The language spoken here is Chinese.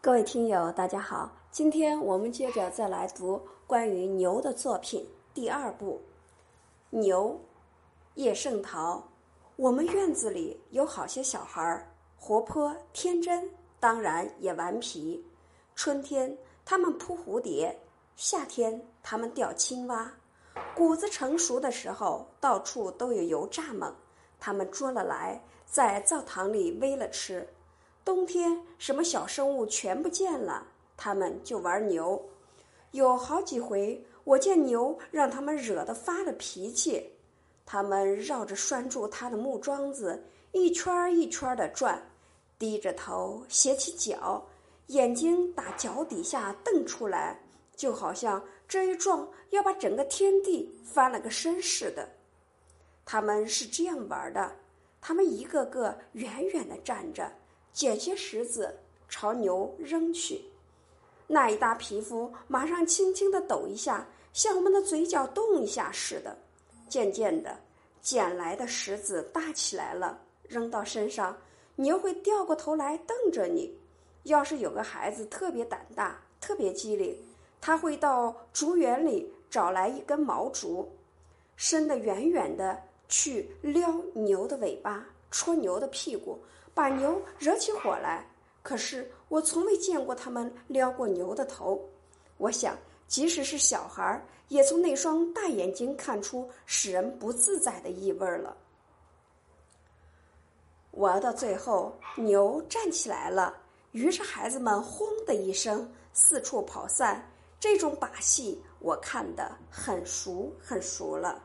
各位听友，大家好，今天我们接着再来读关于牛的作品第二部《牛》。叶圣陶，我们院子里有好些小孩儿，活泼天真，当然也顽皮。春天他们扑蝴蝶，夏天他们钓青蛙。谷子成熟的时候，到处都有油炸蜢，他们捉了来，在灶堂里煨了吃。冬天什么小生物全不见了，他们就玩牛。有好几回，我见牛让他们惹得发了脾气，他们绕着拴住它的木桩子一圈一圈的转，低着头，斜起脚，眼睛打脚底下瞪出来，就好像这一撞要把整个天地翻了个身似的。他们是这样玩的：他们一个个远远的站着。捡些石子朝牛扔去，那一大皮肤马上轻轻的抖一下，像我们的嘴角动一下似的。渐渐的，捡来的石子大起来了，扔到身上，牛会掉过头来瞪着你。要是有个孩子特别胆大、特别机灵，他会到竹园里找来一根毛竹，伸得远远的去撩牛的尾巴，戳牛的屁股。把牛惹起火来，可是我从未见过他们撩过牛的头。我想，即使是小孩，也从那双大眼睛看出使人不自在的意味了。玩到最后，牛站起来了，于是孩子们轰的一声四处跑散。这种把戏我看得很熟很熟了。